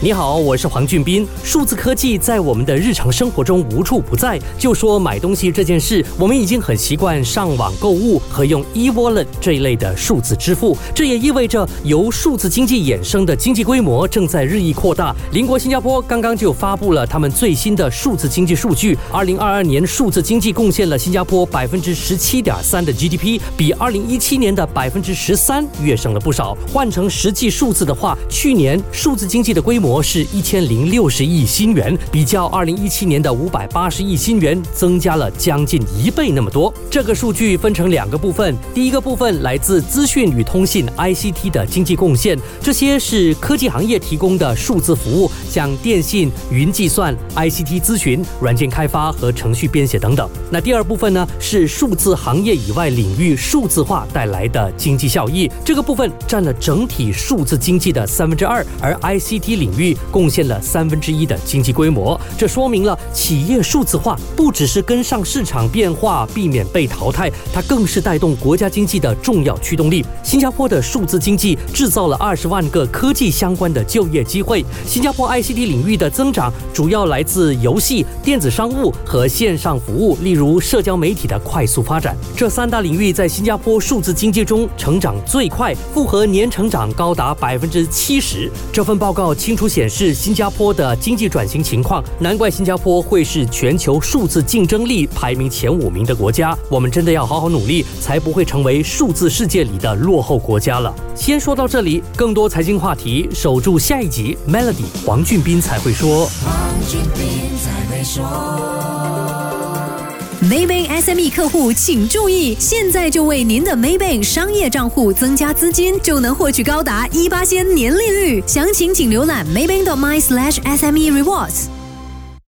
你好，我是黄俊斌。数字科技在我们的日常生活中无处不在。就说买东西这件事，我们已经很习惯上网购物和用 e-wallet 这一类的数字支付。这也意味着由数字经济衍生的经济规模正在日益扩大。邻国新加坡刚刚就发布了他们最新的数字经济数据。二零二二年，数字经济贡献了新加坡百分之十七点三的 GDP，比二零一七年的百分之十三跃升了不少。换成实际数字的话，去年数字经济的规模。模是一千零六十亿新元，比较二零一七年的五百八十亿新元，增加了将近一倍那么多。这个数据分成两个部分，第一个部分来自资讯与通信 ICT 的经济贡献，这些是科技行业提供的数字服务，像电信、云计算、ICT 咨询、软件开发和程序编写等等。那第二部分呢，是数字行业以外领域数字化带来的经济效益，这个部分占了整体数字经济的三分之二，而 ICT 领域贡献了三分之一的经济规模，这说明了企业数字化不只是跟上市场变化，避免被淘汰，它更是带动国家经济的重要驱动力。新加坡的数字经济制造了二十万个科技相关的就业机会。新加坡 ICT 领域的增长主要来自游戏、电子商务和线上服务，例如社交媒体的快速发展。这三大领域在新加坡数字经济中成长最快，复合年成长高达百分之七十。这份报告清楚。显示新加坡的经济转型情况，难怪新加坡会是全球数字竞争力排名前五名的国家。我们真的要好好努力，才不会成为数字世界里的落后国家了。先说到这里，更多财经话题，守住下一集。Melody 黄俊斌才会说。黄俊斌才会说。Maybank SME 客户请注意，现在就为您的 Maybank 商业账户增加资金，就能获取高达一八千年利率。详情请浏览 maybank.my/sme rewards。